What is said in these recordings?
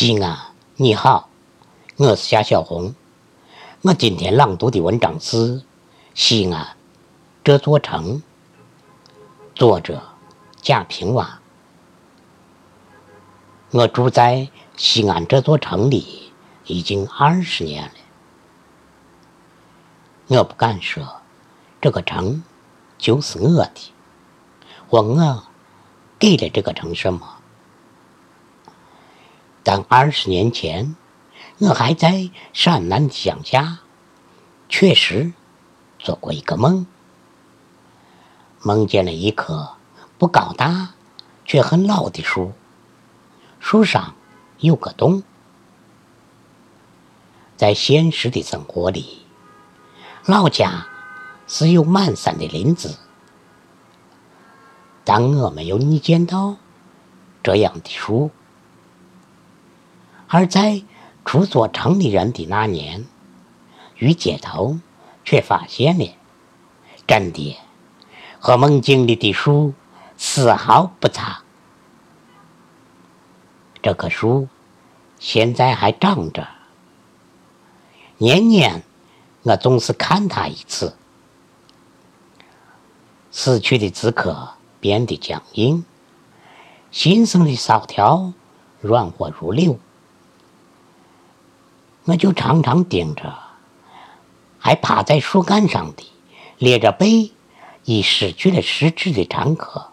西安，你好，我是夏小红。我今天朗读的文章是《西安这座城》，作者贾平凹。我住在西安这座城里已经二十年了。我不敢说这个城就是我的，问我给了这个城什么？但二十年前，我还在陕南的乡下，确实做过一个梦，梦见了一棵不高大却很老的树，树上有个洞。在现实的生活里，老家是有满山的林子，但我没有你见到这样的树。而在出做城里人的那年，于街头却发现了，真的和梦境里的树丝毫不差。这棵树现在还长着，年年我总是看它一次，死去的枝壳变得僵硬，新生的梢条软和如柳。我就常常盯着，还趴在树干上的咧着背、已失去了食指的蝉壳，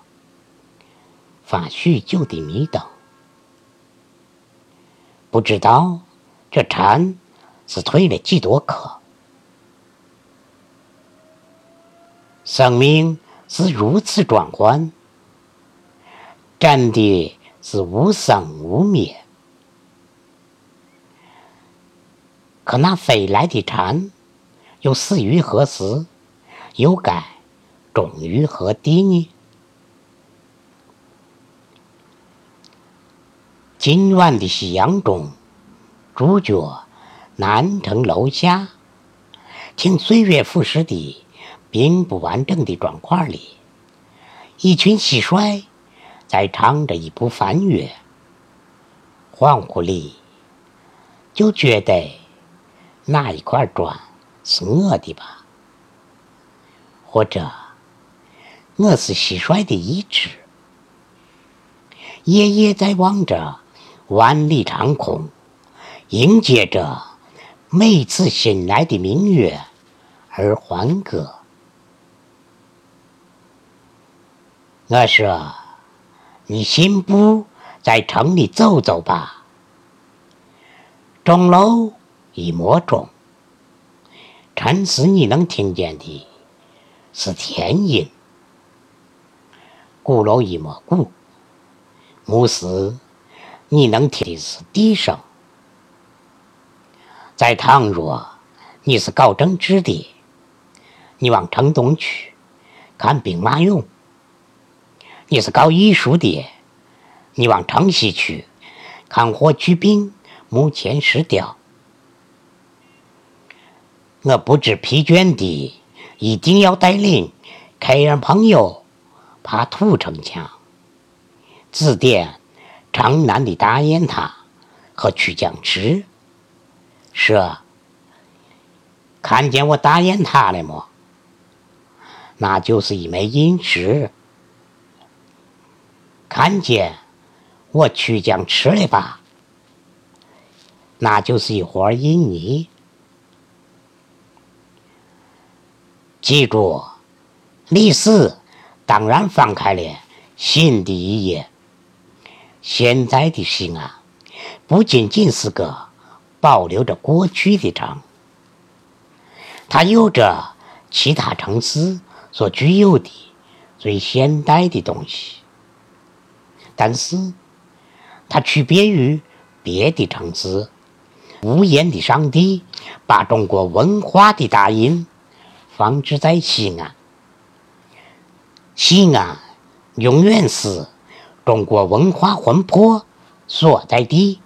发许久的迷瞪，不知道这蝉是蜕了几多颗。生命是如此转换，真的是无生无灭。可那飞来的蝉，又死于何时？又该终于何地呢？今晚的夕阳中，主角南城楼下，听岁月腐蚀的并不完整的砖块里，一群蟋蟀在唱着一部梵乐。恍惚里，就觉得。那一块砖是我的吧？或者我是蟋蟀的一只，夜夜在望着万里长空，迎接着每次醒来的明月而欢歌。我说：“你信步在城里走走吧，钟楼。”一抹钟，禅师，你能听见的是天音；鼓楼一抹鼓，牧师，你能听的是笛声。在倘若你是搞政治的，你往城东去看兵马俑；你是搞艺术的，你往城西去看霍去病墓前石雕。我不知疲倦地，一定要带领客人朋友爬土城墙，指点城南的大雁塔和曲江池。说：“看见我大雁塔了么？那就是一枚银石。看见我曲江池了吧？那就是一盒印泥。”记住，历史当然翻开了新的一页。现在的西安不仅仅是个保留着过去的城，它有着其他城市所具有的最现代的东西，但是它区别于别的城市。无言的上帝把中国文化的大印。放置在西安，西安永远是中国文化魂魄所在地。